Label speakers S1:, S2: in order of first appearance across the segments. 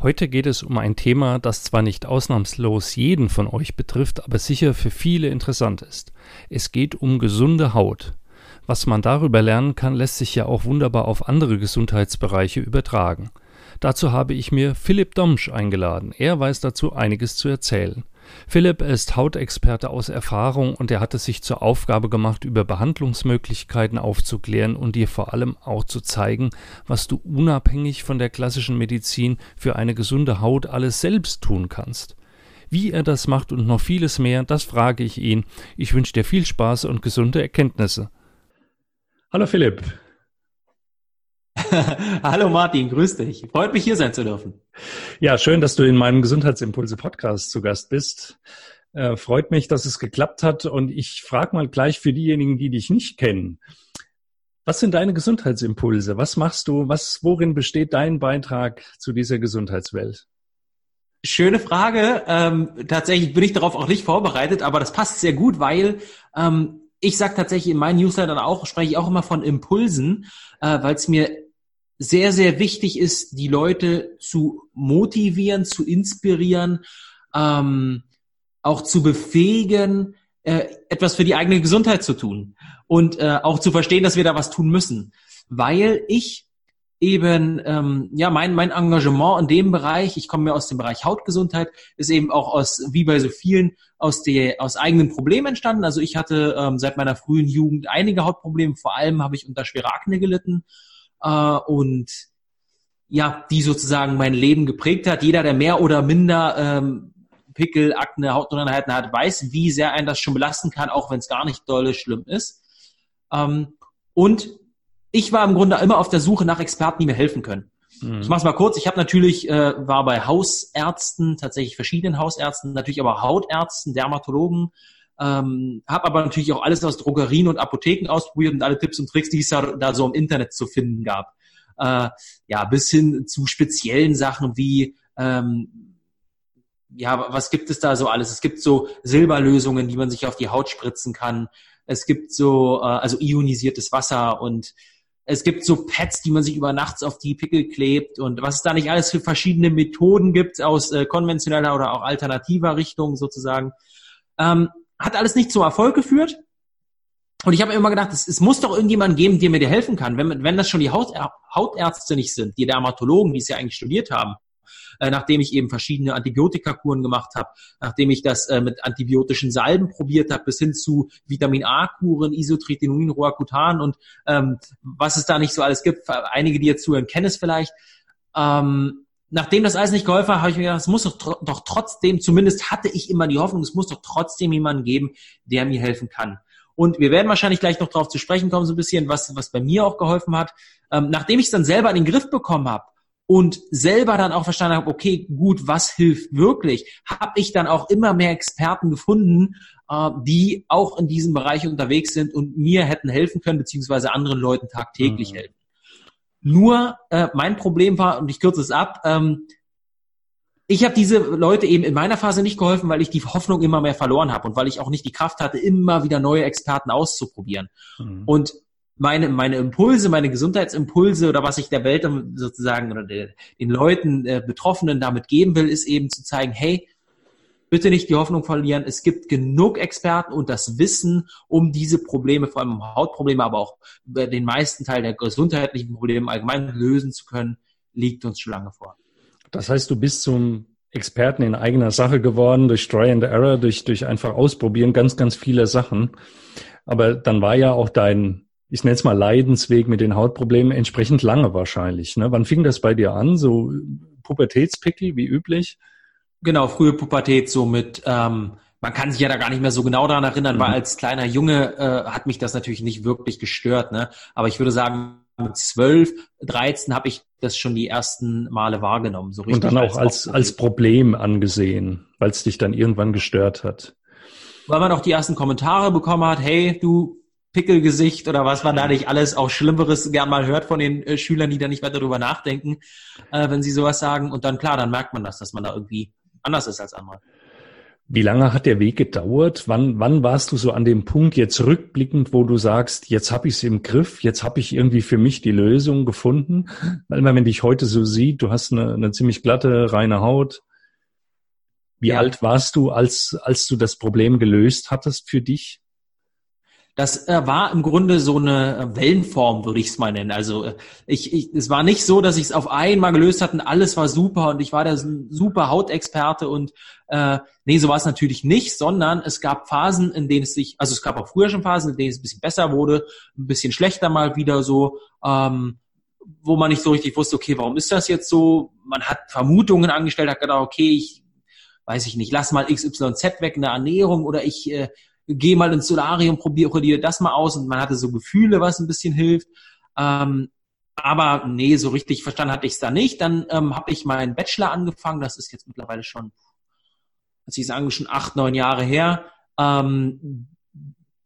S1: Heute geht es um ein Thema, das zwar nicht ausnahmslos jeden von euch betrifft, aber sicher für viele interessant ist. Es geht um gesunde Haut. Was man darüber lernen kann, lässt sich ja auch wunderbar auf andere Gesundheitsbereiche übertragen. Dazu habe ich mir Philipp Domsch eingeladen. Er weiß dazu einiges zu erzählen. Philipp ist Hautexperte aus Erfahrung und er hat es sich zur Aufgabe gemacht, über Behandlungsmöglichkeiten aufzuklären und dir vor allem auch zu zeigen, was du unabhängig von der klassischen Medizin für eine gesunde Haut alles selbst tun kannst. Wie er das macht und noch vieles mehr, das frage ich ihn. Ich wünsche dir viel Spaß und gesunde Erkenntnisse. Hallo Philipp.
S2: Hallo Martin, grüß dich. Freut mich hier sein zu dürfen.
S1: Ja, schön, dass du in meinem Gesundheitsimpulse Podcast zu Gast bist. Äh, freut mich, dass es geklappt hat und ich frage mal gleich für diejenigen, die dich nicht kennen. Was sind deine Gesundheitsimpulse? Was machst du? Was, worin besteht dein Beitrag zu dieser Gesundheitswelt?
S2: Schöne Frage. Ähm, tatsächlich bin ich darauf auch nicht vorbereitet, aber das passt sehr gut, weil ähm, ich sage tatsächlich in meinen Newslettern auch, spreche ich auch immer von Impulsen, äh, weil es mir sehr, sehr wichtig ist, die Leute zu motivieren, zu inspirieren, ähm, auch zu befähigen, äh, etwas für die eigene Gesundheit zu tun und äh, auch zu verstehen, dass wir da was tun müssen. Weil ich eben, ähm, ja, mein, mein Engagement in dem Bereich, ich komme ja aus dem Bereich Hautgesundheit, ist eben auch aus, wie bei so vielen, aus, der, aus eigenen Problemen entstanden. Also ich hatte ähm, seit meiner frühen Jugend einige Hautprobleme, vor allem habe ich unter schwerer Akne gelitten äh, und ja, die sozusagen mein Leben geprägt hat. Jeder, der mehr oder minder ähm, Pickel, Akne, Hautunreinheiten hat, weiß, wie sehr einen das schon belasten kann, auch wenn es gar nicht dolle schlimm ist. Ähm, und ich war im Grunde immer auf der Suche nach Experten, die mir helfen können. Mhm. Ich mache es mal kurz. Ich habe natürlich äh, war bei Hausärzten, tatsächlich verschiedenen Hausärzten, natürlich aber Hautärzten, Dermatologen, ähm, habe aber natürlich auch alles aus Drogerien und Apotheken ausprobiert und alle Tipps und Tricks, die es da, so im Internet zu finden gab. Äh, ja, bis hin zu speziellen Sachen wie ähm, ja, was gibt es da so alles? Es gibt so Silberlösungen, die man sich auf die Haut spritzen kann. Es gibt so, äh, also ionisiertes Wasser und es gibt so Pads, die man sich über nachts auf die Pickel klebt und was es da nicht alles für verschiedene Methoden gibt aus äh, konventioneller oder auch alternativer Richtung sozusagen. Ähm, hat alles nicht zum Erfolg geführt. Und ich habe immer gedacht, es, es, muss doch irgendjemand geben, der mir dir helfen kann. Wenn, wenn das schon die Haut, Hautärzte nicht sind, die Dermatologen, die es ja eigentlich studiert haben, äh, nachdem ich eben verschiedene Antibiotikakuren gemacht habe, nachdem ich das äh, mit antibiotischen Salben probiert habe, bis hin zu Vitamin A-Kuren, Isotretinoin, Roacutan und ähm, was es da nicht so alles gibt. Einige, die jetzt zuhören, kennen es vielleicht. Ähm, nachdem das alles nicht geholfen hat, habe ich mir gedacht, es muss doch, doch trotzdem, zumindest hatte ich immer die Hoffnung, es muss doch trotzdem jemanden geben, der mir helfen kann. Und wir werden wahrscheinlich gleich noch darauf zu sprechen kommen, so ein bisschen, was, was bei mir auch geholfen hat. Ähm, nachdem ich es dann selber in den Griff bekommen habe und selber dann auch verstanden habe, okay, gut, was hilft wirklich, habe ich dann auch immer mehr Experten gefunden, äh, die auch in diesem Bereich unterwegs sind und mir hätten helfen können, beziehungsweise anderen Leuten tagtäglich mhm. helfen. Nur äh, mein Problem war, und ich kürze es ab, ähm, ich habe diese Leute eben in meiner Phase nicht geholfen, weil ich die Hoffnung immer mehr verloren habe und weil ich auch nicht die Kraft hatte, immer wieder neue Experten auszuprobieren. Mhm. Und meine, meine Impulse, meine Gesundheitsimpulse oder was ich der Welt sozusagen oder der, den Leuten, äh, Betroffenen damit geben will, ist eben zu zeigen, hey, bitte nicht die Hoffnung verlieren. Es gibt genug Experten und das Wissen, um diese Probleme, vor allem Hautprobleme, aber auch den meisten Teil der gesundheitlichen Probleme allgemein lösen zu können, liegt uns schon lange vor.
S1: Das heißt, du bist zum Experten in eigener Sache geworden, durch Try and Error, durch, durch einfach ausprobieren, ganz, ganz viele Sachen. Aber dann war ja auch dein, ich nenne es mal Leidensweg mit den Hautproblemen entsprechend lange wahrscheinlich. Ne? Wann fing das bei dir an? So Pubertätspickel wie üblich?
S2: Genau, frühe Pubertät, so mit, ähm, man kann sich ja da gar nicht mehr so genau daran erinnern, mhm. weil als kleiner Junge äh, hat mich das natürlich nicht wirklich gestört, ne? Aber ich würde sagen, mit zwölf, dreizehn habe ich das schon die ersten Male wahrgenommen.
S1: So richtig Und dann auch als, als, als Problem angesehen, weil es dich dann irgendwann gestört hat.
S2: Weil man auch die ersten Kommentare bekommen hat, hey, du Pickelgesicht oder was man da nicht alles auch Schlimmeres gern mal hört von den äh, Schülern, die da nicht weiter drüber nachdenken, äh, wenn sie sowas sagen. Und dann klar, dann merkt man das, dass man da irgendwie anders ist als andere.
S1: Wie lange hat der Weg gedauert? Wann, wann warst du so an dem Punkt jetzt rückblickend, wo du sagst, jetzt habe ich es im Griff, jetzt habe ich irgendwie für mich die Lösung gefunden? Weil man, wenn dich heute so sieht, du hast eine, eine ziemlich glatte, reine Haut. Wie ja. alt warst du, als, als du das Problem gelöst hattest für dich?
S2: Das äh, war im Grunde so eine äh, Wellenform, würde ich es mal nennen. Also äh, ich, ich, es war nicht so, dass ich es auf einmal gelöst hatte und alles war super und ich war der super Hautexperte und äh, nee, so war es natürlich nicht, sondern es gab Phasen, in denen es sich, also es gab auch früher schon Phasen, in denen es ein bisschen besser wurde, ein bisschen schlechter mal wieder so, ähm, wo man nicht so richtig wusste, okay, warum ist das jetzt so? Man hat Vermutungen angestellt, hat gedacht, okay, ich weiß ich nicht, lass mal XYZ weg in der Ernährung oder ich äh, geh mal ins Solarium, probiere dir das mal aus und man hatte so Gefühle, was ein bisschen hilft. Ähm, aber nee, so richtig verstanden hatte ich es da nicht. Dann ähm, habe ich meinen Bachelor angefangen, das ist jetzt mittlerweile schon, als ich sagen, schon acht, neun Jahre her. Ähm,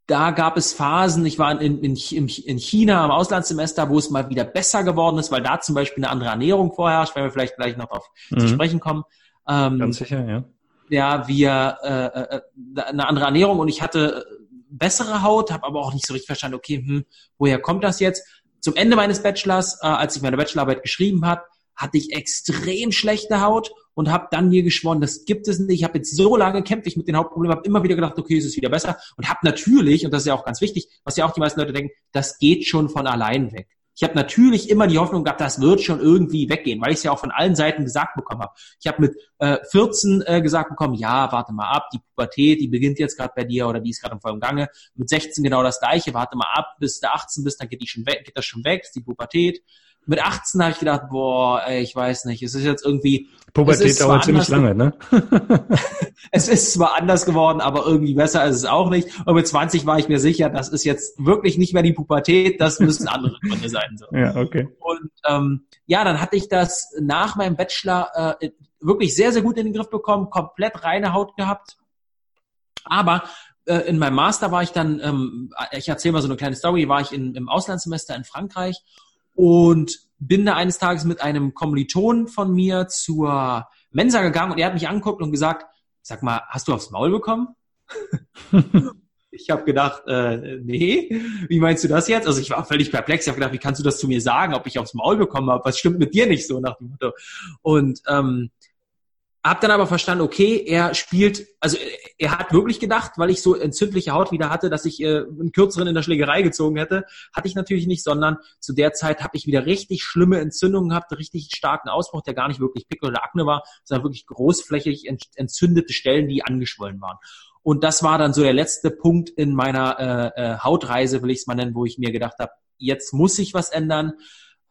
S2: da gab es Phasen, ich war in, in, in China am Auslandssemester, wo es mal wieder besser geworden ist, weil da zum Beispiel eine andere Ernährung vorherrscht, wenn wir vielleicht gleich noch darauf mhm. zu sprechen kommen.
S1: Ähm, Ganz sicher, ja
S2: ja, wir äh, äh, eine andere Ernährung und ich hatte bessere Haut, habe aber auch nicht so richtig verstanden, okay, hm, woher kommt das jetzt? Zum Ende meines Bachelors, äh, als ich meine Bachelorarbeit geschrieben habe, hatte ich extrem schlechte Haut und habe dann mir geschworen, das gibt es nicht. Ich habe jetzt so lange gekämpft ich mit den Hautproblemen, habe immer wieder gedacht, okay, es ist wieder besser und habe natürlich, und das ist ja auch ganz wichtig, was ja auch die meisten Leute denken, das geht schon von allein weg. Ich habe natürlich immer die Hoffnung gehabt, das wird schon irgendwie weggehen, weil ich es ja auch von allen Seiten gesagt bekommen habe. Ich habe mit äh, 14 äh, gesagt bekommen, ja, warte mal ab, die Pubertät, die beginnt jetzt gerade bei dir oder die ist gerade im vollen Gange. Mit 16 genau das gleiche, warte mal ab, bis du 18 bist, dann geht die schon weg, geht das schon weg, ist die Pubertät mit 18 habe ich gedacht, boah, ey, ich weiß nicht, es ist jetzt irgendwie.
S1: Pubertät dauert ziemlich lange, ne?
S2: es ist zwar anders geworden, aber irgendwie besser ist es auch nicht. Und mit 20 war ich mir sicher, das ist jetzt wirklich nicht mehr die Pubertät, das müssen andere Gründe sein. So.
S1: Ja, okay.
S2: Und ähm, ja, dann hatte ich das nach meinem Bachelor äh, wirklich sehr, sehr gut in den Griff bekommen, komplett reine Haut gehabt. Aber äh, in meinem Master war ich dann, ähm, ich erzähle mal so eine kleine Story, war ich in, im Auslandssemester in Frankreich und bin da eines Tages mit einem Kommiliton von mir zur Mensa gegangen und er hat mich angeguckt und gesagt, sag mal, hast du aufs Maul bekommen? ich habe gedacht, äh, nee, wie meinst du das jetzt? Also ich war völlig perplex. Ich habe gedacht, wie kannst du das zu mir sagen, ob ich aufs Maul bekommen habe? Was stimmt mit dir nicht so nach dem Motto? Und ähm, hab dann aber verstanden, okay, er spielt, also er hat wirklich gedacht, weil ich so entzündliche Haut wieder hatte, dass ich äh, einen kürzeren in der Schlägerei gezogen hätte. Hatte ich natürlich nicht, sondern zu der Zeit habe ich wieder richtig schlimme Entzündungen gehabt, richtig starken Ausbruch, der gar nicht wirklich Pickel oder Akne war, sondern wirklich großflächig entzündete Stellen, die angeschwollen waren. Und das war dann so der letzte Punkt in meiner äh, äh, Hautreise, will ich es mal nennen, wo ich mir gedacht habe, jetzt muss sich was ändern.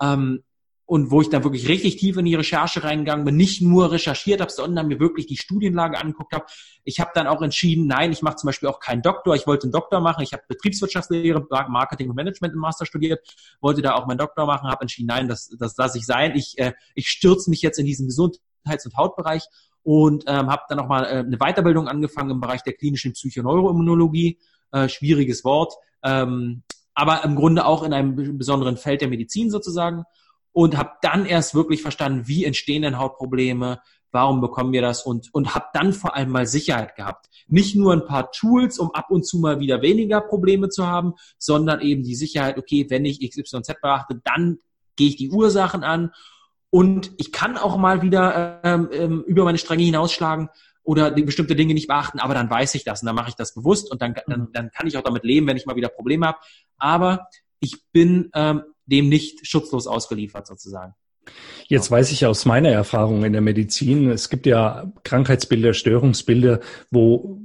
S2: Ähm, und wo ich dann wirklich richtig tief in die Recherche reingegangen bin, nicht nur recherchiert habe, sondern mir wirklich die Studienlage angeguckt habe. Ich habe dann auch entschieden, nein, ich mache zum Beispiel auch keinen Doktor. Ich wollte einen Doktor machen. Ich habe Betriebswirtschaftslehre, Marketing und Management im Master studiert, wollte da auch meinen Doktor machen, habe entschieden, nein, das, das lasse ich sein. Ich, äh, ich stürze mich jetzt in diesen Gesundheits- und Hautbereich und ähm, habe dann nochmal äh, eine Weiterbildung angefangen im Bereich der klinischen Psychoneuroimmunologie. Äh, schwieriges Wort, ähm, aber im Grunde auch in einem besonderen Feld der Medizin sozusagen und habe dann erst wirklich verstanden, wie entstehen denn Hautprobleme, warum bekommen wir das und, und habe dann vor allem mal Sicherheit gehabt. Nicht nur ein paar Tools, um ab und zu mal wieder weniger Probleme zu haben, sondern eben die Sicherheit, okay, wenn ich XYZ beachte, dann gehe ich die Ursachen an und ich kann auch mal wieder ähm, ähm, über meine Stränge hinausschlagen oder die bestimmte Dinge nicht beachten, aber dann weiß ich das und dann mache ich das bewusst und dann, dann, dann kann ich auch damit leben, wenn ich mal wieder Probleme habe. Aber ich bin ähm, dem nicht schutzlos ausgeliefert sozusagen.
S1: Jetzt weiß ich aus meiner Erfahrung in der Medizin, es gibt ja Krankheitsbilder, Störungsbilder, wo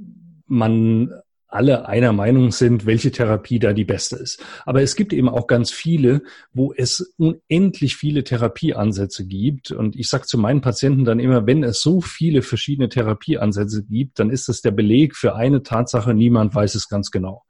S1: man alle einer Meinung sind, welche Therapie da die beste ist. Aber es gibt eben auch ganz viele, wo es unendlich viele Therapieansätze gibt. Und ich sage zu meinen Patienten dann immer, wenn es so viele verschiedene Therapieansätze gibt, dann ist das der Beleg für eine Tatsache, niemand weiß es ganz genau.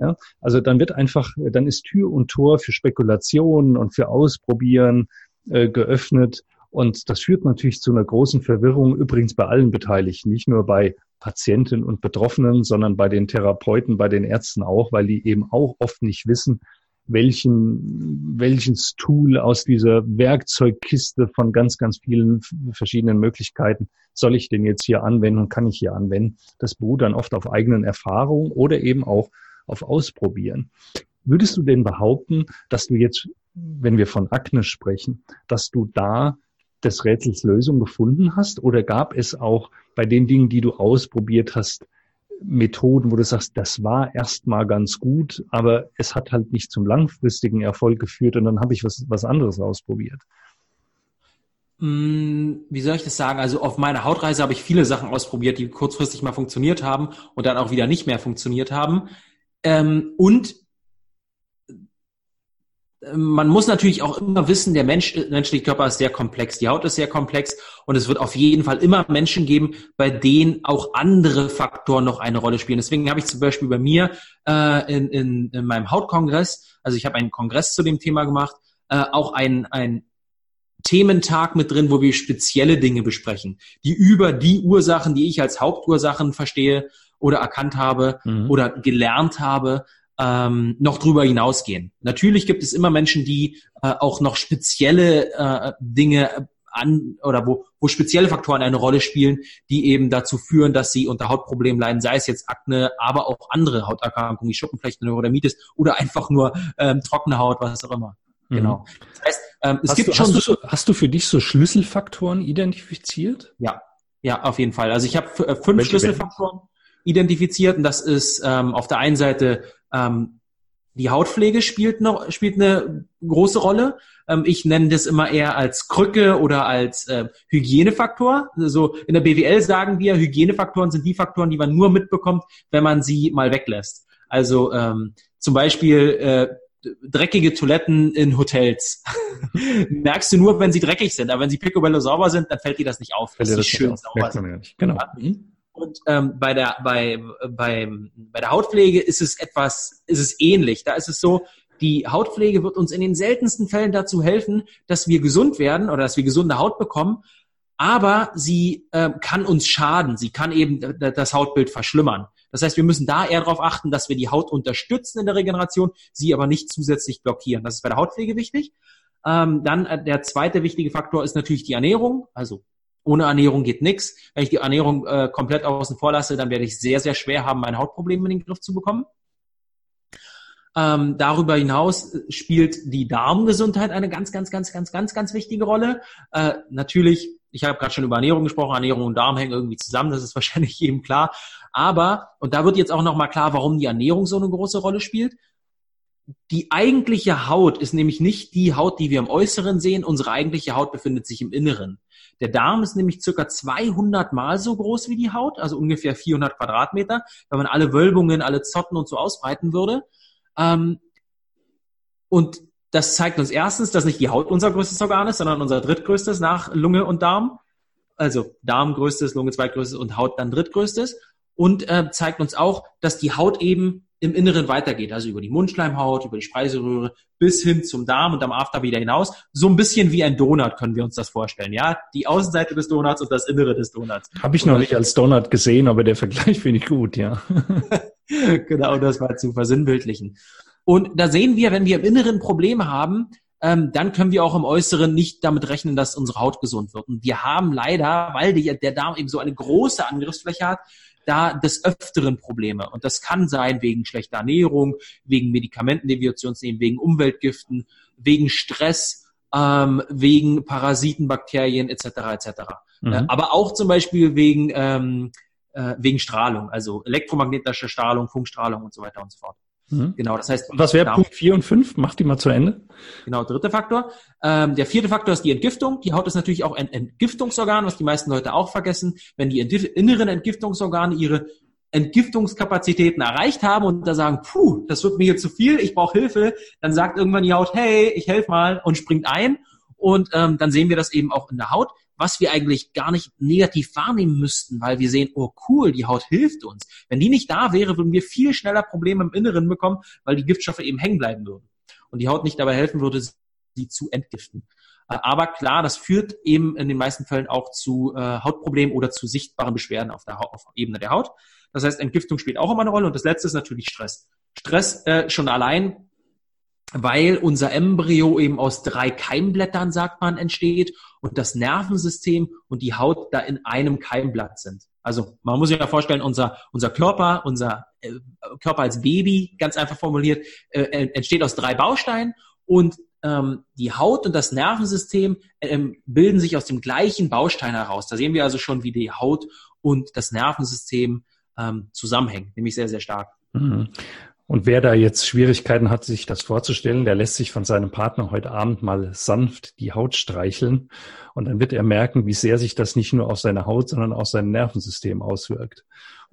S1: Ja, also dann wird einfach, dann ist Tür und Tor für Spekulationen und für Ausprobieren äh, geöffnet. Und das führt natürlich zu einer großen Verwirrung, übrigens bei allen Beteiligten, nicht nur bei Patienten und Betroffenen, sondern bei den Therapeuten, bei den Ärzten auch, weil die eben auch oft nicht wissen, welchen, welches Tool aus dieser Werkzeugkiste von ganz, ganz vielen verschiedenen Möglichkeiten soll ich denn jetzt hier anwenden und kann ich hier anwenden. Das beruht dann oft auf eigenen Erfahrungen oder eben auch auf Ausprobieren. Würdest du denn behaupten, dass du jetzt, wenn wir von Akne sprechen, dass du da des Rätsels Lösung gefunden hast? Oder gab es auch bei den Dingen, die du ausprobiert hast, Methoden, wo du sagst, das war erstmal ganz gut, aber es hat halt nicht zum langfristigen Erfolg geführt und dann habe ich was, was anderes ausprobiert.
S2: Mm, wie soll ich das sagen? Also auf meiner Hautreise habe ich viele Sachen ausprobiert, die kurzfristig mal funktioniert haben und dann auch wieder nicht mehr funktioniert haben. Ähm, und man muss natürlich auch immer wissen, der Mensch, menschliche Körper ist sehr komplex, die Haut ist sehr komplex und es wird auf jeden Fall immer Menschen geben, bei denen auch andere Faktoren noch eine Rolle spielen. Deswegen habe ich zum Beispiel bei mir äh, in, in, in meinem Hautkongress, also ich habe einen Kongress zu dem Thema gemacht, äh, auch ein, ein Thementag mit drin, wo wir spezielle Dinge besprechen, die über die Ursachen, die ich als Hauptursachen verstehe oder erkannt habe mhm. oder gelernt habe, ähm, noch drüber hinausgehen. Natürlich gibt es immer Menschen, die äh, auch noch spezielle äh, Dinge an oder wo, wo spezielle Faktoren eine Rolle spielen, die eben dazu führen, dass sie unter Hautproblemen leiden, sei es jetzt Akne, aber auch andere Hauterkrankungen wie Schuppenflechten, Neurodermitis oder einfach nur ähm, trockene Haut, was auch immer.
S1: Mhm. Genau. Das heißt, ähm, es hast gibt du, schon. Hast du, so, hast du für dich so Schlüsselfaktoren identifiziert?
S2: Ja, ja, auf jeden Fall. Also ich habe äh, fünf Welche Schlüsselfaktoren identifiziert und das ist ähm, auf der einen Seite ähm, die Hautpflege spielt noch spielt eine große Rolle. Ähm, ich nenne das immer eher als Krücke oder als äh, Hygienefaktor. Also in der BWL sagen wir, Hygienefaktoren sind die Faktoren, die man nur mitbekommt, wenn man sie mal weglässt. Also ähm, zum Beispiel äh, dreckige Toiletten in Hotels. Merkst du nur, wenn sie dreckig sind, aber wenn sie picobello sauber sind, dann fällt dir das nicht auf, dass sie schön sauber sind. Genau. Mhm. Und ähm, bei der bei bei bei der Hautpflege ist es etwas, ist es ähnlich. Da ist es so, die Hautpflege wird uns in den seltensten Fällen dazu helfen, dass wir gesund werden oder dass wir gesunde Haut bekommen. Aber sie äh, kann uns schaden. Sie kann eben das Hautbild verschlimmern. Das heißt, wir müssen da eher darauf achten, dass wir die Haut unterstützen in der Regeneration, sie aber nicht zusätzlich blockieren. Das ist bei der Hautpflege wichtig. Ähm, dann äh, der zweite wichtige Faktor ist natürlich die Ernährung, also ohne Ernährung geht nichts. Wenn ich die Ernährung äh, komplett außen vor lasse, dann werde ich sehr, sehr schwer haben, mein Hautproblem in den Griff zu bekommen. Ähm, darüber hinaus spielt die Darmgesundheit eine ganz, ganz, ganz, ganz, ganz, ganz wichtige Rolle. Äh, natürlich, ich habe gerade schon über Ernährung gesprochen, Ernährung und Darm hängen irgendwie zusammen, das ist wahrscheinlich jedem klar. Aber, und da wird jetzt auch nochmal klar, warum die Ernährung so eine große Rolle spielt. Die eigentliche Haut ist nämlich nicht die Haut, die wir im Äußeren sehen. Unsere eigentliche Haut befindet sich im Inneren. Der Darm ist nämlich circa 200 mal so groß wie die Haut, also ungefähr 400 Quadratmeter, wenn man alle Wölbungen, alle Zotten und so ausbreiten würde. Ähm, und das zeigt uns erstens, dass nicht die Haut unser größtes Organ ist, sondern unser drittgrößtes nach Lunge und Darm. Also Darm größtes, Lunge zweitgrößtes und Haut dann drittgrößtes. Und äh, zeigt uns auch, dass die Haut eben im Inneren weitergeht, also über die Mundschleimhaut, über die Speiseröhre bis hin zum Darm und am After wieder hinaus. So ein bisschen wie ein Donut können wir uns das vorstellen, ja? Die Außenseite des Donuts und das Innere des Donuts.
S1: Habe ich noch nicht als Donut gesehen, aber der Vergleich finde ich gut, ja.
S2: genau, das war zu versinnbildlichen. Und da sehen wir, wenn wir im Inneren Probleme haben, ähm, dann können wir auch im Äußeren nicht damit rechnen, dass unsere Haut gesund wird. Und wir haben leider, weil die, der Darm eben so eine große Angriffsfläche hat, da des Öfteren Probleme. Und das kann sein wegen schlechter Ernährung, wegen Medikamenten, die wir zu uns nehmen, wegen Umweltgiften, wegen Stress, ähm, wegen Parasiten, Bakterien etc. etc. Mhm. Äh, aber auch zum Beispiel wegen, ähm, äh, wegen Strahlung, also elektromagnetische Strahlung, Funkstrahlung und so weiter und so fort.
S1: Mhm. Genau, das heißt. Was wäre Punkt 4 und 5? Mach die mal zu Ende.
S2: Genau, dritter Faktor. Ähm, der vierte Faktor ist die Entgiftung. Die Haut ist natürlich auch ein Entgiftungsorgan, was die meisten Leute auch vergessen. Wenn die inneren Entgiftungsorgane ihre Entgiftungskapazitäten erreicht haben und da sagen, puh, das wird mir hier zu viel, ich brauche Hilfe, dann sagt irgendwann die Haut, hey, ich helfe mal und springt ein. Und ähm, dann sehen wir das eben auch in der Haut was wir eigentlich gar nicht negativ wahrnehmen müssten, weil wir sehen, oh cool, die Haut hilft uns. Wenn die nicht da wäre, würden wir viel schneller Probleme im Inneren bekommen, weil die Giftstoffe eben hängen bleiben würden. Und die Haut nicht dabei helfen würde, sie zu entgiften. Äh, aber klar, das führt eben in den meisten Fällen auch zu äh, Hautproblemen oder zu sichtbaren Beschwerden auf der, auf Ebene der Haut. Das heißt, Entgiftung spielt auch immer eine Rolle. Und das letzte ist natürlich Stress. Stress äh, schon allein, weil unser Embryo eben aus drei Keimblättern, sagt man, entsteht und das Nervensystem und die Haut da in einem Keimblatt sind. Also man muss sich ja vorstellen, unser, unser Körper, unser äh, Körper als Baby, ganz einfach formuliert, äh, entsteht aus drei Bausteinen und ähm, die Haut und das Nervensystem ähm, bilden sich aus dem gleichen Baustein heraus. Da sehen wir also schon, wie die Haut und das Nervensystem ähm, zusammenhängen, nämlich sehr, sehr stark.
S1: Mhm. Und wer da jetzt Schwierigkeiten hat, sich das vorzustellen, der lässt sich von seinem Partner heute Abend mal sanft die Haut streicheln. Und dann wird er merken, wie sehr sich das nicht nur auf seine Haut, sondern auch sein Nervensystem auswirkt.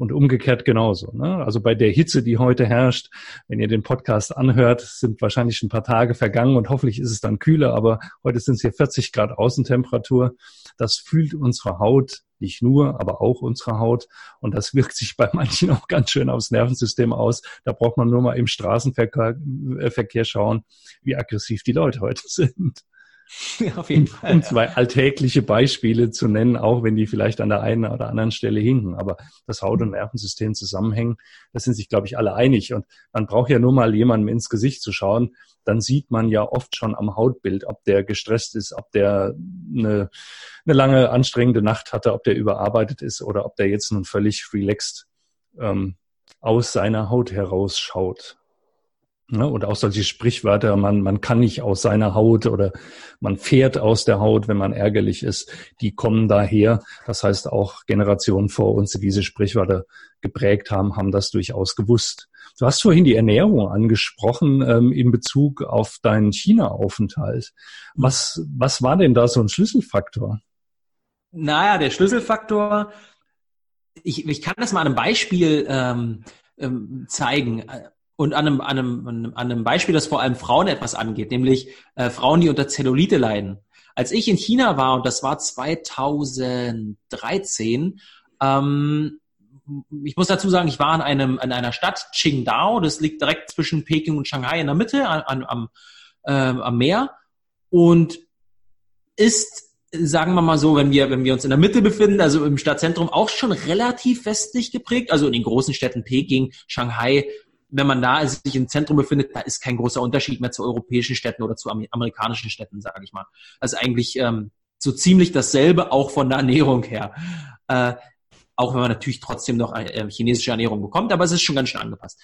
S1: Und umgekehrt genauso. Ne? Also bei der Hitze, die heute herrscht, wenn ihr den Podcast anhört, sind wahrscheinlich ein paar Tage vergangen und hoffentlich ist es dann kühler, aber heute sind es hier 40 Grad Außentemperatur. Das fühlt unsere Haut nicht nur, aber auch unsere Haut. Und das wirkt sich bei manchen auch ganz schön aufs Nervensystem aus. Da braucht man nur mal im Straßenverkehr äh, schauen, wie aggressiv die Leute heute sind. Ja, auf jeden Fall. Um zwei alltägliche Beispiele zu nennen, auch wenn die vielleicht an der einen oder anderen Stelle hinken. Aber das Haut- und Nervensystem zusammenhängen, da sind sich, glaube ich, alle einig. Und man braucht ja nur mal jemandem ins Gesicht zu schauen. Dann sieht man ja oft schon am Hautbild, ob der gestresst ist, ob der eine, eine lange anstrengende Nacht hatte, ob der überarbeitet ist oder ob der jetzt nun völlig relaxed ähm, aus seiner Haut herausschaut. Ne? Und auch solche Sprichwörter, man, man kann nicht aus seiner Haut oder man fährt aus der Haut, wenn man ärgerlich ist, die kommen daher. Das heißt, auch Generationen vor uns, die diese Sprichwörter geprägt haben, haben das durchaus gewusst. Du hast vorhin die Ernährung angesprochen ähm, in Bezug auf deinen China-Aufenthalt. Was, was war denn da so ein Schlüsselfaktor?
S2: Naja, der Schlüsselfaktor, ich, ich kann das mal an einem Beispiel ähm, ähm, zeigen und an einem, an, einem, an einem Beispiel, das vor allem Frauen etwas angeht, nämlich äh, Frauen, die unter Zellulite leiden. Als ich in China war, und das war 2013, ähm, ich muss dazu sagen, ich war in, einem, in einer Stadt, Qingdao, das liegt direkt zwischen Peking und Shanghai in der Mitte, an, am, äh, am Meer, und ist, sagen wir mal so, wenn wir, wenn wir uns in der Mitte befinden, also im Stadtzentrum, auch schon relativ westlich geprägt, also in den großen Städten Peking, Shanghai, wenn man da sich im Zentrum befindet, da ist kein großer Unterschied mehr zu europäischen Städten oder zu amerikanischen Städten, sage ich mal. Also eigentlich ähm, so ziemlich dasselbe, auch von der Ernährung her. Äh, auch wenn man natürlich trotzdem noch äh, chinesische Ernährung bekommt, aber es ist schon ganz schön angepasst.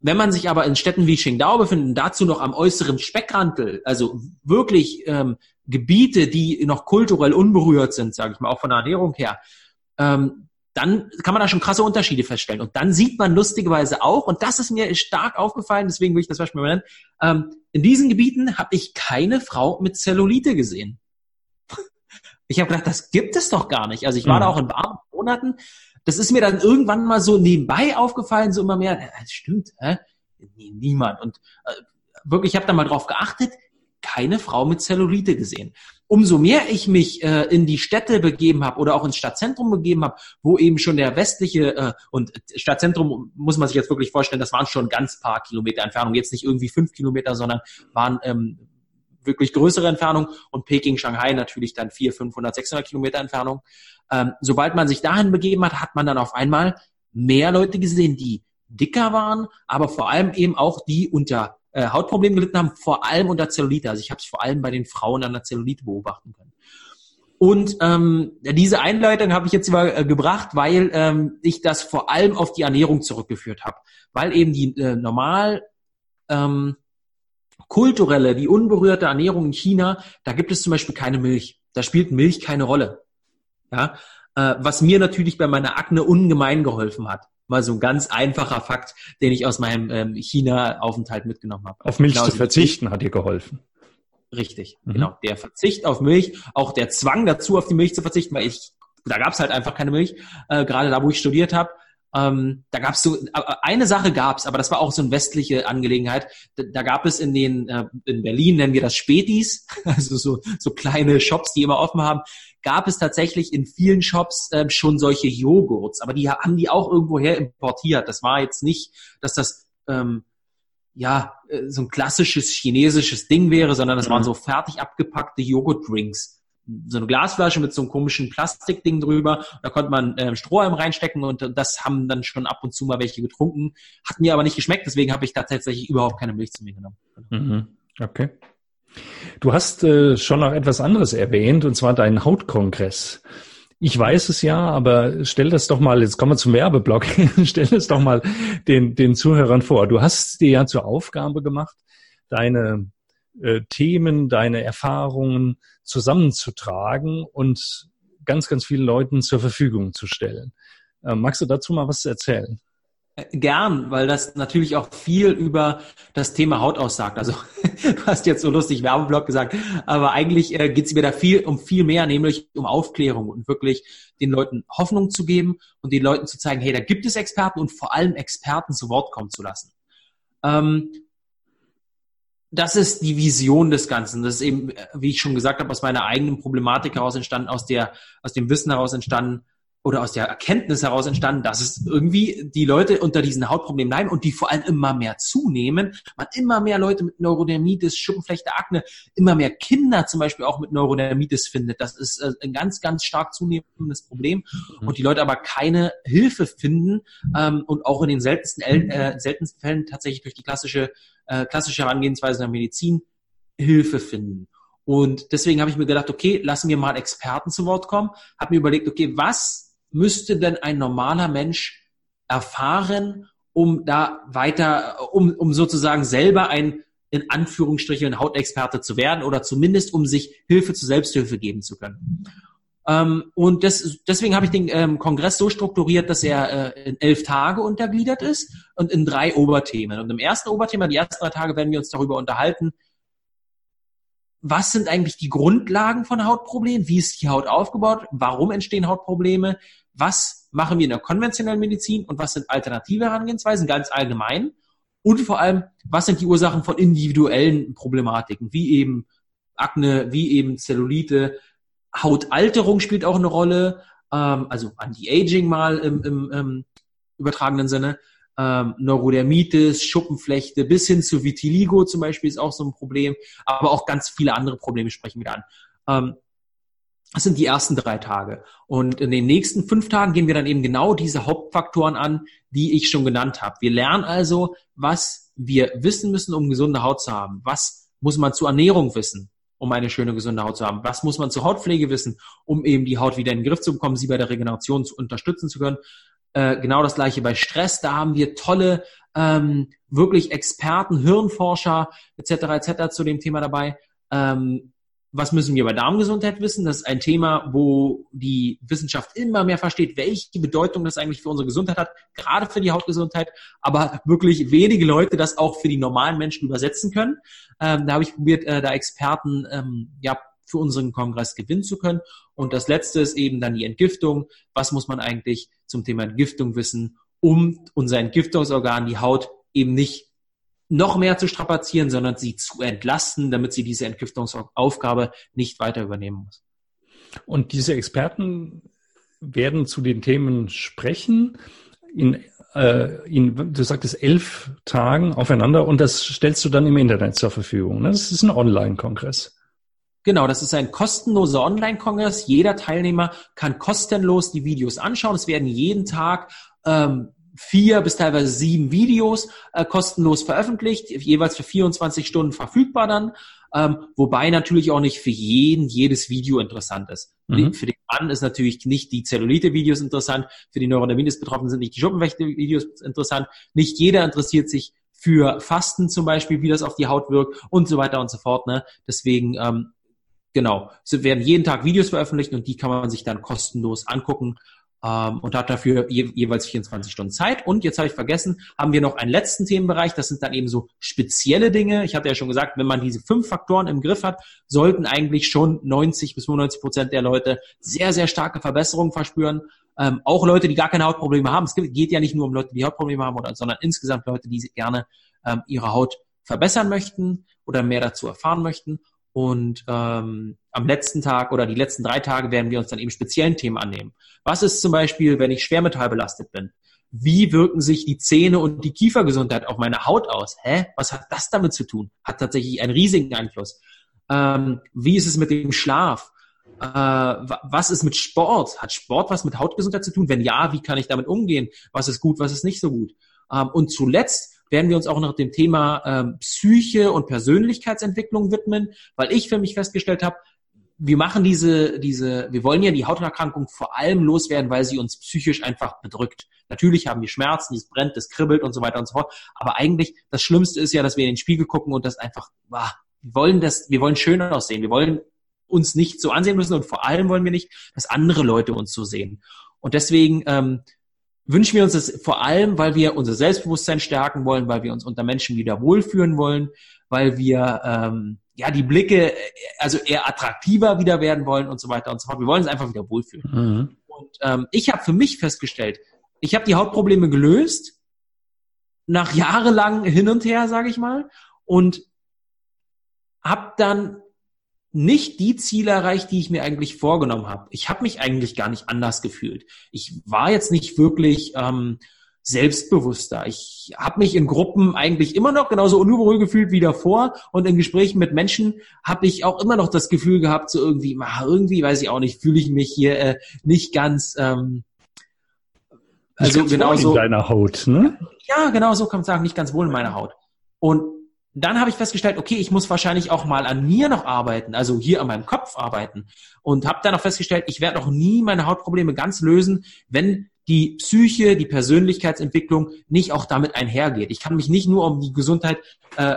S2: Wenn man sich aber in Städten wie Qingdao befindet, dazu noch am äußeren Speckrandel, also wirklich ähm, Gebiete, die noch kulturell unberührt sind, sage ich mal, auch von der Ernährung her, ähm, dann kann man da schon krasse Unterschiede feststellen. Und dann sieht man lustigerweise auch, und das ist mir stark aufgefallen, deswegen will ich das Beispiel mal nennen, ähm, in diesen Gebieten habe ich keine Frau mit Zellulite gesehen. Ich habe gedacht, das gibt es doch gar nicht. Also ich war mhm. da auch in warmen Monaten. Das ist mir dann irgendwann mal so nebenbei aufgefallen, so immer mehr, das stimmt, hä? niemand. Und äh, wirklich, ich habe da mal drauf geachtet, keine Frau mit Zellulite gesehen. Umso mehr ich mich äh, in die Städte begeben habe oder auch ins Stadtzentrum begeben habe, wo eben schon der westliche äh, und Stadtzentrum muss man sich jetzt wirklich vorstellen, das waren schon ganz paar Kilometer Entfernung, jetzt nicht irgendwie fünf Kilometer, sondern waren ähm, wirklich größere Entfernung. Und Peking, Shanghai natürlich dann vier, 500, 600 Kilometer Entfernung. Ähm, sobald man sich dahin begeben hat, hat man dann auf einmal mehr Leute gesehen, die dicker waren, aber vor allem eben auch die unter äh, Hautprobleme gelitten haben, vor allem unter Zellulite. Also ich habe es vor allem bei den Frauen an der Zellulite beobachten können. Und ähm, diese Einleitung habe ich jetzt über, äh, gebracht, weil ähm, ich das vor allem auf die Ernährung zurückgeführt habe. Weil eben die äh, normal ähm, kulturelle, die unberührte Ernährung in China, da gibt es zum Beispiel keine Milch. Da spielt Milch keine Rolle. Ja, äh, was mir natürlich bei meiner Akne ungemein geholfen hat mal so ein ganz einfacher Fakt, den ich aus meinem ähm, China-Aufenthalt mitgenommen habe.
S1: Auf Milch genau, zu verzichten hat dir geholfen.
S2: Richtig, mhm. genau. Der Verzicht auf Milch, auch der Zwang dazu, auf die Milch zu verzichten, weil ich, da gab es halt einfach keine Milch, äh, gerade da, wo ich studiert habe. Ähm, da gab es so, eine Sache gab es, aber das war auch so eine westliche Angelegenheit. Da, da gab es in den, äh, in Berlin nennen wir das Spätis, also so, so kleine Shops, die immer offen haben, gab es tatsächlich in vielen Shops äh, schon solche Joghurts, aber die haben die auch irgendwoher importiert. Das war jetzt nicht, dass das ähm, ja, äh, so ein klassisches chinesisches Ding wäre, sondern das mhm. waren so fertig abgepackte Joghurt-Drinks. So eine Glasflasche mit so einem komischen Plastikding drüber. Da konnte man äh, Strohhalm reinstecken und das haben dann schon ab und zu mal welche getrunken. Hat mir aber nicht geschmeckt, deswegen habe ich da tatsächlich überhaupt keine Milch zu mir genommen.
S1: Mhm. Okay. Du hast äh, schon noch etwas anderes erwähnt, und zwar deinen Hautkongress. Ich weiß es ja, aber stell das doch mal, jetzt kommen wir zum Werbeblock, stell das doch mal den, den Zuhörern vor. Du hast dir ja zur Aufgabe gemacht, deine äh, Themen, deine Erfahrungen zusammenzutragen und ganz, ganz vielen Leuten zur Verfügung zu stellen. Äh, magst du dazu mal was erzählen?
S2: Gern, weil das natürlich auch viel über das Thema Haut aussagt. Also du hast jetzt so lustig Werbeblock gesagt, aber eigentlich äh, geht es mir da viel um viel mehr, nämlich um Aufklärung und wirklich den Leuten Hoffnung zu geben und den Leuten zu zeigen, hey, da gibt es Experten und vor allem Experten zu Wort kommen zu lassen. Ähm, das ist die Vision des Ganzen. Das ist eben, wie ich schon gesagt habe, aus meiner eigenen Problematik heraus entstanden, aus der, aus dem Wissen heraus entstanden, oder aus der Erkenntnis heraus entstanden, dass es irgendwie die Leute unter diesen Hautproblemen leiden und die vor allem immer mehr zunehmen. Man immer mehr Leute mit Neurodermitis, Schuppenflechte, Akne, immer mehr Kinder zum Beispiel auch mit Neurodermitis findet. Das ist äh, ein ganz, ganz stark zunehmendes Problem mhm. und die Leute aber keine Hilfe finden ähm, und auch in den seltensten, äh, seltensten Fällen tatsächlich durch die klassische, äh, klassische Herangehensweise der Medizin Hilfe finden. Und deswegen habe ich mir gedacht, okay, lassen wir mal Experten zu Wort kommen. Habe mir überlegt, okay, was müsste denn ein normaler Mensch erfahren, um da weiter, um, um sozusagen selber ein in Anführungsstrichen Hautexperte zu werden oder zumindest um sich Hilfe zur Selbsthilfe geben zu können. Ähm, und das, deswegen habe ich den ähm, Kongress so strukturiert, dass er äh, in elf Tage untergliedert ist und in drei Oberthemen. Und im ersten Oberthema, die ersten drei Tage, werden wir uns darüber unterhalten, was sind eigentlich die Grundlagen von Hautproblemen? Wie ist die Haut aufgebaut? Warum entstehen Hautprobleme? was machen wir in der konventionellen Medizin? Und was sind alternative Herangehensweisen? Ganz allgemein. Und vor allem, was sind die Ursachen von individuellen Problematiken, wie eben Akne, wie eben Zellulite, Hautalterung spielt auch eine Rolle, ähm, also Anti-Aging mal im, im, im übertragenen Sinne, ähm, Neurodermitis, Schuppenflechte bis hin zu Vitiligo zum Beispiel ist auch so ein Problem, aber auch ganz viele andere Probleme sprechen wir an. Ähm, das sind die ersten drei Tage. Und in den nächsten fünf Tagen gehen wir dann eben genau diese Hauptfaktoren an, die ich schon genannt habe. Wir lernen also, was wir wissen müssen, um gesunde Haut zu haben. Was muss man zur Ernährung wissen, um eine schöne, gesunde Haut zu haben? Was muss man zur Hautpflege wissen, um eben die Haut wieder in den Griff zu bekommen, sie bei der Regeneration zu unterstützen zu können? Äh, genau das gleiche bei Stress. Da haben wir tolle, ähm, wirklich Experten, Hirnforscher etc. etc. zu dem Thema dabei. Ähm, was müssen wir bei Darmgesundheit wissen? Das ist ein Thema, wo die Wissenschaft immer mehr versteht, welche Bedeutung das eigentlich für unsere Gesundheit hat, gerade für die Hautgesundheit, aber wirklich wenige Leute das auch für die normalen Menschen übersetzen können. Ähm, da habe ich probiert, äh, da Experten ähm, ja, für unseren Kongress gewinnen zu können. Und das Letzte ist eben dann die Entgiftung. Was muss man eigentlich zum Thema Entgiftung wissen, um unser Entgiftungsorgan, die Haut, eben nicht noch mehr zu strapazieren, sondern sie zu entlasten, damit sie diese Entgiftungsaufgabe nicht weiter übernehmen muss.
S1: Und diese Experten werden zu den Themen sprechen in, äh, in du sagtest, elf Tagen aufeinander und das stellst du dann im Internet zur Verfügung. Ne? Das ist ein Online-Kongress.
S2: Genau, das ist ein kostenloser Online-Kongress. Jeder Teilnehmer kann kostenlos die Videos anschauen. Es werden jeden Tag ähm, vier bis teilweise sieben Videos äh, kostenlos veröffentlicht, jeweils für 24 Stunden verfügbar dann. Ähm, wobei natürlich auch nicht für jeden jedes Video interessant ist. Mhm. Für den Mann ist natürlich nicht die Zellulite-Videos interessant, für die Neurodermitis-Betroffenen sind nicht die Schuppenwächte-Videos interessant. Nicht jeder interessiert sich für Fasten zum Beispiel, wie das auf die Haut wirkt und so weiter und so fort. Ne? Deswegen, ähm, genau, es werden jeden Tag Videos veröffentlicht und die kann man sich dann kostenlos angucken ähm, und hat dafür je, jeweils 24 Stunden Zeit. Und jetzt habe ich vergessen, haben wir noch einen letzten Themenbereich. Das sind dann eben so spezielle Dinge. Ich hatte ja schon gesagt, wenn man diese fünf Faktoren im Griff hat, sollten eigentlich schon 90 bis 95 Prozent der Leute sehr, sehr starke Verbesserungen verspüren. Ähm, auch Leute, die gar keine Hautprobleme haben. Es geht ja nicht nur um Leute, die Hautprobleme haben, oder, sondern insgesamt Leute, die gerne ähm, ihre Haut verbessern möchten oder mehr dazu erfahren möchten. Und ähm, am letzten Tag oder die letzten drei Tage werden wir uns dann eben speziellen Themen annehmen. Was ist zum Beispiel, wenn ich schwermetallbelastet bin? wie wirken sich die Zähne und die Kiefergesundheit auf meine Haut aus? Hä? Was hat das damit zu tun? Hat tatsächlich einen riesigen Einfluss. Ähm, wie ist es mit dem Schlaf? Äh, was ist mit Sport? Hat Sport was mit Hautgesundheit zu tun? Wenn ja, wie kann ich damit umgehen? Was ist gut, was ist nicht so gut? Ähm, und zuletzt werden wir uns auch noch dem Thema ähm, Psyche und Persönlichkeitsentwicklung widmen, weil ich für mich festgestellt habe, wir machen diese, diese, wir wollen ja die Hauterkrankung vor allem loswerden, weil sie uns psychisch einfach bedrückt. Natürlich haben wir Schmerzen, es brennt, es kribbelt und so weiter und so fort. Aber eigentlich das Schlimmste ist ja, dass wir in den Spiegel gucken und das einfach, wow, wir wollen das, wir wollen schöner aussehen. Wir wollen uns nicht so ansehen müssen und vor allem wollen wir nicht, dass andere Leute uns so sehen. Und deswegen ähm, wünschen wir uns das vor allem, weil wir unser Selbstbewusstsein stärken wollen, weil wir uns unter Menschen wieder wohlfühlen wollen, weil wir ähm, ja die Blicke also eher attraktiver wieder werden wollen und so weiter und so fort. Wir wollen uns einfach wieder wohlfühlen. Mhm. Und ähm, ich habe für mich festgestellt, ich habe die Hautprobleme gelöst nach jahrelang hin und her, sage ich mal, und habe dann nicht die Ziele erreicht, die ich mir eigentlich vorgenommen habe. Ich habe mich eigentlich gar nicht anders gefühlt. Ich war jetzt nicht wirklich ähm, selbstbewusster. Ich habe mich in Gruppen eigentlich immer noch genauso unüberwohl gefühlt wie davor und in Gesprächen mit Menschen habe ich auch immer noch das Gefühl gehabt, so irgendwie, ach, irgendwie weiß ich auch nicht, fühle ich mich hier äh, nicht ganz ähm,
S1: also genau so in deiner Haut, ne?
S2: Ja, genau so kann man sagen, nicht ganz wohl in meiner Haut. Und dann habe ich festgestellt, okay, ich muss wahrscheinlich auch mal an mir noch arbeiten, also hier an meinem Kopf arbeiten. Und habe dann auch festgestellt, ich werde noch nie meine Hautprobleme ganz lösen, wenn die Psyche, die Persönlichkeitsentwicklung nicht auch damit einhergeht. Ich kann mich nicht nur um die Gesundheit äh,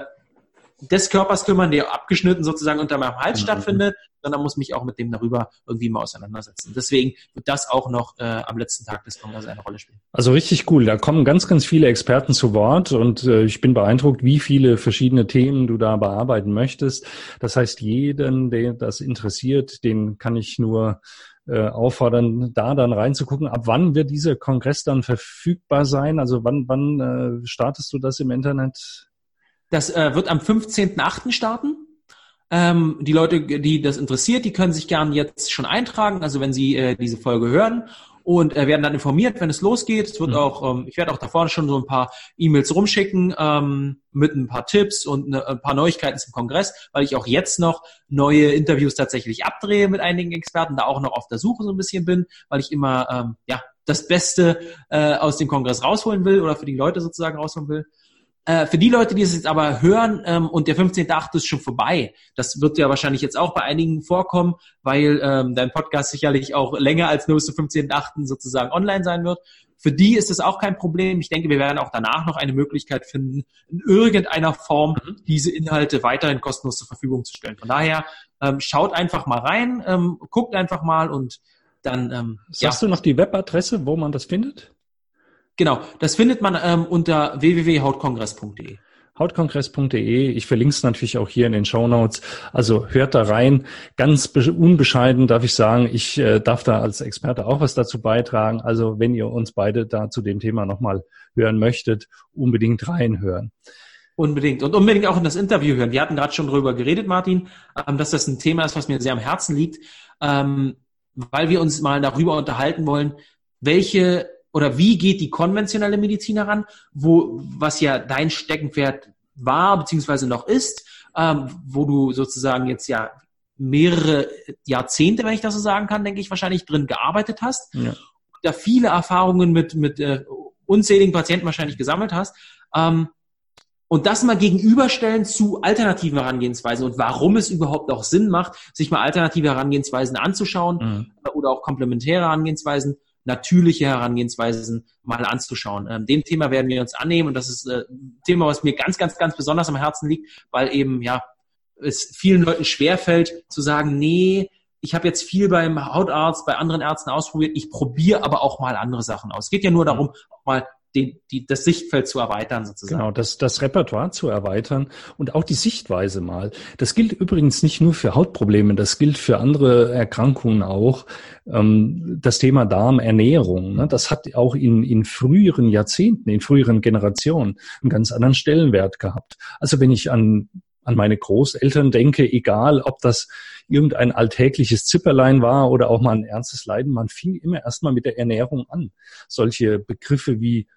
S2: des Körpers kümmern, der abgeschnitten sozusagen unter meinem Hals mhm. stattfindet, sondern muss mich auch mit dem darüber irgendwie mal auseinandersetzen. Deswegen wird das auch noch äh, am letzten Tag des Kongresses eine Rolle spielen.
S1: Also richtig cool. Da kommen ganz, ganz viele Experten zu Wort und äh, ich bin beeindruckt, wie viele verschiedene Themen du da bearbeiten möchtest. Das heißt, jeden, der das interessiert, den kann ich nur äh, auffordern, da dann reinzugucken. Ab wann wird dieser Kongress dann verfügbar sein? Also wann, wann äh, startest du das im Internet?
S2: Das äh, wird am 15.8. starten. Ähm, die Leute, die das interessiert, die können sich gerne jetzt schon eintragen, also wenn sie äh, diese Folge hören und äh, werden dann informiert, wenn es losgeht. Es wird mhm. auch, ähm, ich werde auch da vorne schon so ein paar E-Mails rumschicken ähm, mit ein paar Tipps und ne, ein paar Neuigkeiten zum Kongress, weil ich auch jetzt noch neue Interviews tatsächlich abdrehe mit einigen Experten, da auch noch auf der Suche so ein bisschen bin, weil ich immer ähm, ja das Beste äh, aus dem Kongress rausholen will oder für die Leute sozusagen rausholen will. Äh, für die Leute, die es jetzt aber hören ähm, und der 15.8. ist schon vorbei, das wird ja wahrscheinlich jetzt auch bei einigen vorkommen, weil ähm, dein Podcast sicherlich auch länger als nur bis zum 15.8. sozusagen online sein wird. Für die ist es auch kein Problem. Ich denke, wir werden auch danach noch eine Möglichkeit finden, in irgendeiner Form mhm. diese Inhalte weiterhin kostenlos zur Verfügung zu stellen. Von daher ähm, schaut einfach mal rein, ähm, guckt einfach mal und dann. Ähm,
S1: Sagst ja. du noch die Webadresse, wo man das findet?
S2: Genau, das findet man ähm, unter www.hautkongress.de.
S1: Hautkongress.de. Ich verlinke es natürlich auch hier in den Show Notes. Also hört da rein. Ganz unbescheiden darf ich sagen, ich äh, darf da als Experte auch was dazu beitragen. Also wenn ihr uns beide da zu dem Thema nochmal hören möchtet, unbedingt reinhören.
S2: Unbedingt. Und unbedingt auch in das Interview hören. Wir hatten gerade schon drüber geredet, Martin, ähm, dass das ein Thema ist, was mir sehr am Herzen liegt, ähm, weil wir uns mal darüber unterhalten wollen, welche oder wie geht die konventionelle Medizin heran, wo, was ja dein Steckenpferd war, beziehungsweise noch ist, ähm, wo du sozusagen jetzt ja mehrere Jahrzehnte, wenn ich das so sagen kann, denke ich, wahrscheinlich drin gearbeitet hast. Ja. Da viele Erfahrungen mit, mit äh, unzähligen Patienten wahrscheinlich gesammelt hast. Ähm, und das mal gegenüberstellen zu alternativen Herangehensweisen und warum es überhaupt auch Sinn macht, sich mal alternative Herangehensweisen anzuschauen mhm. oder auch komplementäre Herangehensweisen natürliche Herangehensweisen mal anzuschauen. Ähm, dem Thema werden wir uns annehmen und das ist äh, ein Thema, was mir ganz, ganz, ganz besonders am Herzen liegt, weil eben ja es vielen Leuten schwerfällt zu sagen, nee, ich habe jetzt viel beim Hautarzt, bei anderen Ärzten ausprobiert, ich probiere aber auch mal andere Sachen aus. Es geht ja nur darum, mal die, die, das Sichtfeld zu erweitern sozusagen.
S1: Genau, das, das Repertoire zu erweitern und auch die Sichtweise mal. Das gilt übrigens nicht nur für Hautprobleme, das gilt für andere Erkrankungen auch. Ähm, das Thema Darmernährung, ne, das hat auch in, in früheren Jahrzehnten, in früheren Generationen einen ganz anderen Stellenwert gehabt. Also wenn ich an an meine Großeltern denke, egal ob das irgendein alltägliches Zipperlein war oder auch mal ein ernstes Leiden, man fing immer erstmal mit der Ernährung an. Solche Begriffe wie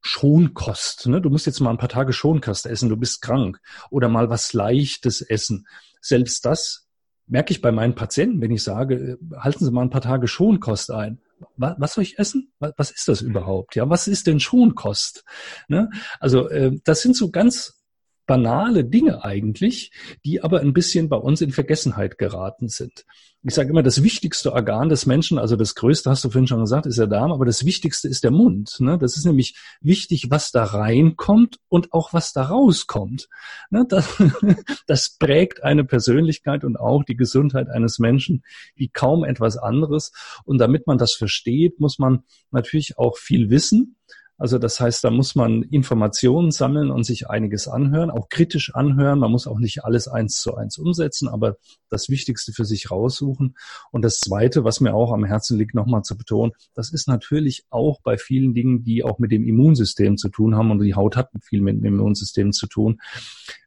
S1: Schonkost. Ne? Du musst jetzt mal ein paar Tage Schonkost essen, du bist krank. Oder mal was Leichtes essen. Selbst das merke ich bei meinen Patienten, wenn ich sage, äh, halten Sie mal ein paar Tage Schonkost ein. Was, was soll ich essen? Was, ist das überhaupt? Ja, was ist denn Schonkost? Ne? Also äh, das sind so ganz banale Dinge eigentlich, die aber ein bisschen bei uns in Vergessenheit geraten sind. Ich sage immer, das wichtigste Organ des Menschen, also das größte, hast du vorhin schon gesagt, ist der Darm, aber das wichtigste ist der Mund. Ne? Das ist nämlich wichtig, was da reinkommt und auch was da rauskommt. Ne? Das, das prägt eine Persönlichkeit und auch die Gesundheit eines Menschen wie kaum etwas anderes. Und damit man das versteht, muss man natürlich auch viel wissen. Also das heißt, da muss man Informationen sammeln und sich einiges anhören, auch kritisch anhören. Man muss auch nicht alles eins zu eins umsetzen, aber das Wichtigste für sich raussuchen. Und das Zweite, was mir auch am Herzen liegt, nochmal zu betonen, das ist natürlich auch bei vielen Dingen, die auch mit dem Immunsystem zu tun haben und die Haut hat viel mit dem Immunsystem zu tun,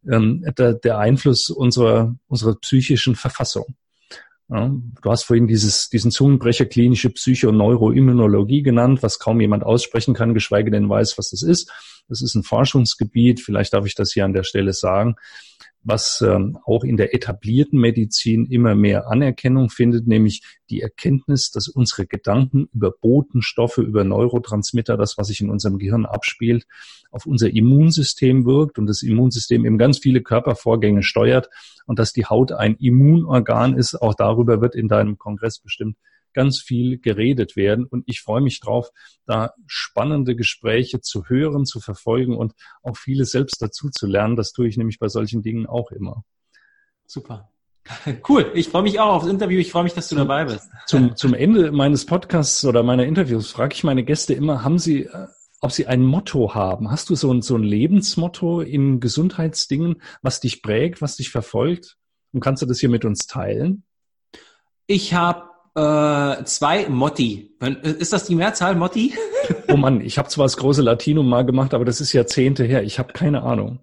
S1: ähm, der, Einfluss unserer, unserer psychischen Verfassung. Ja, du hast vorhin dieses, diesen Zungenbrecher klinische Psycho- und Neuroimmunologie genannt, was kaum jemand aussprechen kann, geschweige denn weiß, was das ist. Das ist ein Forschungsgebiet, vielleicht darf ich das hier an der Stelle sagen was ähm, auch in der etablierten Medizin immer mehr Anerkennung findet, nämlich die Erkenntnis, dass unsere Gedanken über Botenstoffe, über Neurotransmitter, das, was sich in unserem Gehirn abspielt, auf unser Immunsystem wirkt und das Immunsystem eben ganz viele Körpervorgänge steuert und dass die Haut ein Immunorgan ist. Auch darüber wird in deinem Kongress bestimmt ganz viel geredet werden. Und ich freue mich drauf, da spannende Gespräche zu hören, zu verfolgen und auch vieles selbst dazu zu lernen. Das tue ich nämlich bei solchen Dingen auch immer.
S2: Super. Cool. Ich freue mich auch aufs Interview. Ich freue mich, dass du dabei bist.
S1: Zum, zum Ende meines Podcasts oder meiner Interviews frage ich meine Gäste immer, haben sie, äh, ob sie ein Motto haben? Hast du so ein, so ein Lebensmotto in Gesundheitsdingen, was dich prägt, was dich verfolgt? Und kannst du das hier mit uns teilen?
S2: Ich habe äh, zwei Motti. Ist das die Mehrzahl, Motti?
S1: Oh Mann, ich habe zwar das große Latinum mal gemacht, aber das ist Jahrzehnte her. Ich habe keine Ahnung.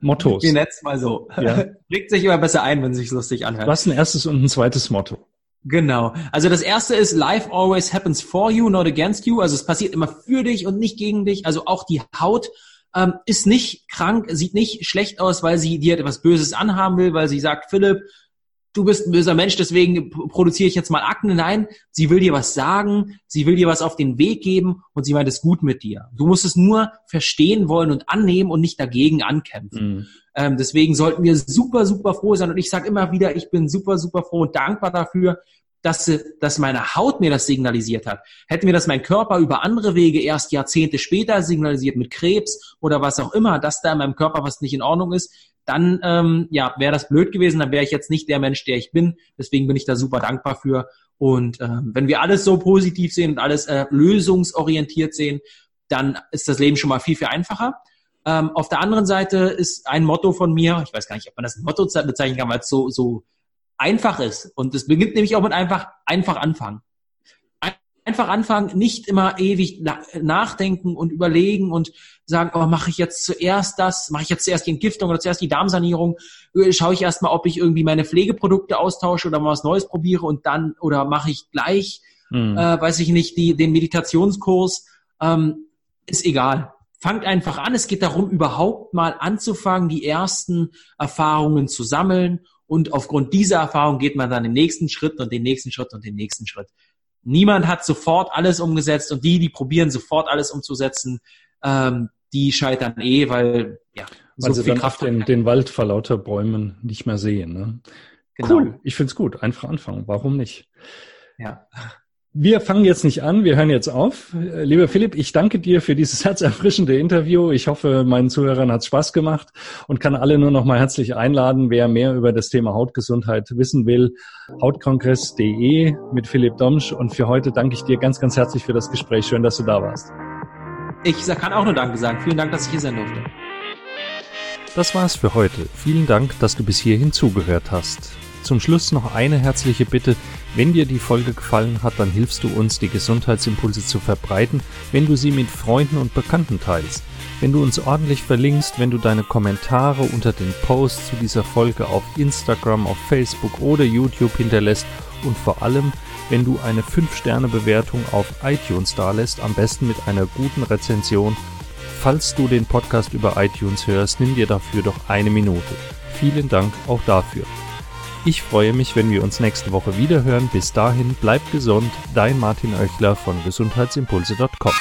S1: Mottos.
S2: Wir netzen mal so. Ja. Legt sich immer besser ein, wenn es sich lustig anhört.
S1: Was ein erstes und ein zweites Motto?
S2: Genau. Also das erste ist, life always happens for you, not against you. Also es passiert immer für dich und nicht gegen dich. Also auch die Haut ähm, ist nicht krank, sieht nicht schlecht aus, weil sie dir etwas Böses anhaben will, weil sie sagt, Philipp, du bist ein böser Mensch, deswegen produziere ich jetzt mal Akne. Nein, sie will dir was sagen, sie will dir was auf den Weg geben und sie meint es gut mit dir. Du musst es nur verstehen wollen und annehmen und nicht dagegen ankämpfen. Mhm. Ähm, deswegen sollten wir super, super froh sein. Und ich sage immer wieder, ich bin super, super froh und dankbar dafür, dass, dass meine Haut mir das signalisiert hat. Hätte mir das mein Körper über andere Wege erst Jahrzehnte später signalisiert mit Krebs oder was auch immer, dass da in meinem Körper was nicht in Ordnung ist, dann ähm, ja, wäre das blöd gewesen, dann wäre ich jetzt nicht der Mensch, der ich bin. Deswegen bin ich da super dankbar für. Und ähm, wenn wir alles so positiv sehen und alles äh, lösungsorientiert sehen, dann ist das Leben schon mal viel, viel einfacher. Ähm, auf der anderen Seite ist ein Motto von mir, ich weiß gar nicht, ob man das Motto bezeichnen kann, weil es so, so einfach ist. Und es beginnt nämlich auch mit einfach, einfach anfangen einfach anfangen, nicht immer ewig nachdenken und überlegen und sagen, oh, mache ich jetzt zuerst das, mache ich jetzt zuerst die Entgiftung oder zuerst die Darmsanierung, äh, schaue ich erstmal, ob ich irgendwie meine Pflegeprodukte austausche oder mal was Neues probiere und dann oder mache ich gleich, mhm. äh, weiß ich nicht, die, den Meditationskurs, ähm, ist egal. Fangt einfach an. Es geht darum, überhaupt mal anzufangen, die ersten Erfahrungen zu sammeln und aufgrund dieser Erfahrung geht man dann den nächsten Schritt und den nächsten Schritt und den nächsten Schritt. Niemand hat sofort alles umgesetzt und die, die probieren sofort alles umzusetzen, ähm, die scheitern eh, weil ja
S1: weil so sie dann Kraft den, den Wald vor lauter Bäumen nicht mehr sehen. Ne? Genau. Cool, ich find's gut. Einfach anfangen. Warum nicht?
S2: Ja.
S1: Wir fangen jetzt nicht an, wir hören jetzt auf. Lieber Philipp, ich danke dir für dieses herzerfrischende Interview. Ich hoffe, meinen Zuhörern hat Spaß gemacht und kann alle nur noch mal herzlich einladen, wer mehr über das Thema Hautgesundheit wissen will. Hautkongress.de mit Philipp Domsch. Und für heute danke ich dir ganz, ganz herzlich für das Gespräch. Schön, dass du da warst.
S2: Ich kann auch nur Danke sagen. Vielen Dank, dass ich hier sein durfte.
S1: Das war's für heute. Vielen Dank, dass du bis hierhin zugehört hast. Zum Schluss noch eine herzliche Bitte. Wenn dir die Folge gefallen hat, dann hilfst du uns, die Gesundheitsimpulse zu verbreiten, wenn du sie mit Freunden und Bekannten teilst. Wenn du uns ordentlich verlinkst, wenn du deine Kommentare unter den Posts zu dieser Folge auf Instagram, auf Facebook oder YouTube hinterlässt und vor allem, wenn du eine 5-Sterne-Bewertung auf iTunes dalässt, am besten mit einer guten Rezension. Falls du den Podcast über iTunes hörst, nimm dir dafür doch eine Minute. Vielen Dank auch dafür. Ich freue mich, wenn wir uns nächste Woche wieder hören. Bis dahin, bleib gesund. Dein Martin Oechler von gesundheitsimpulse.com.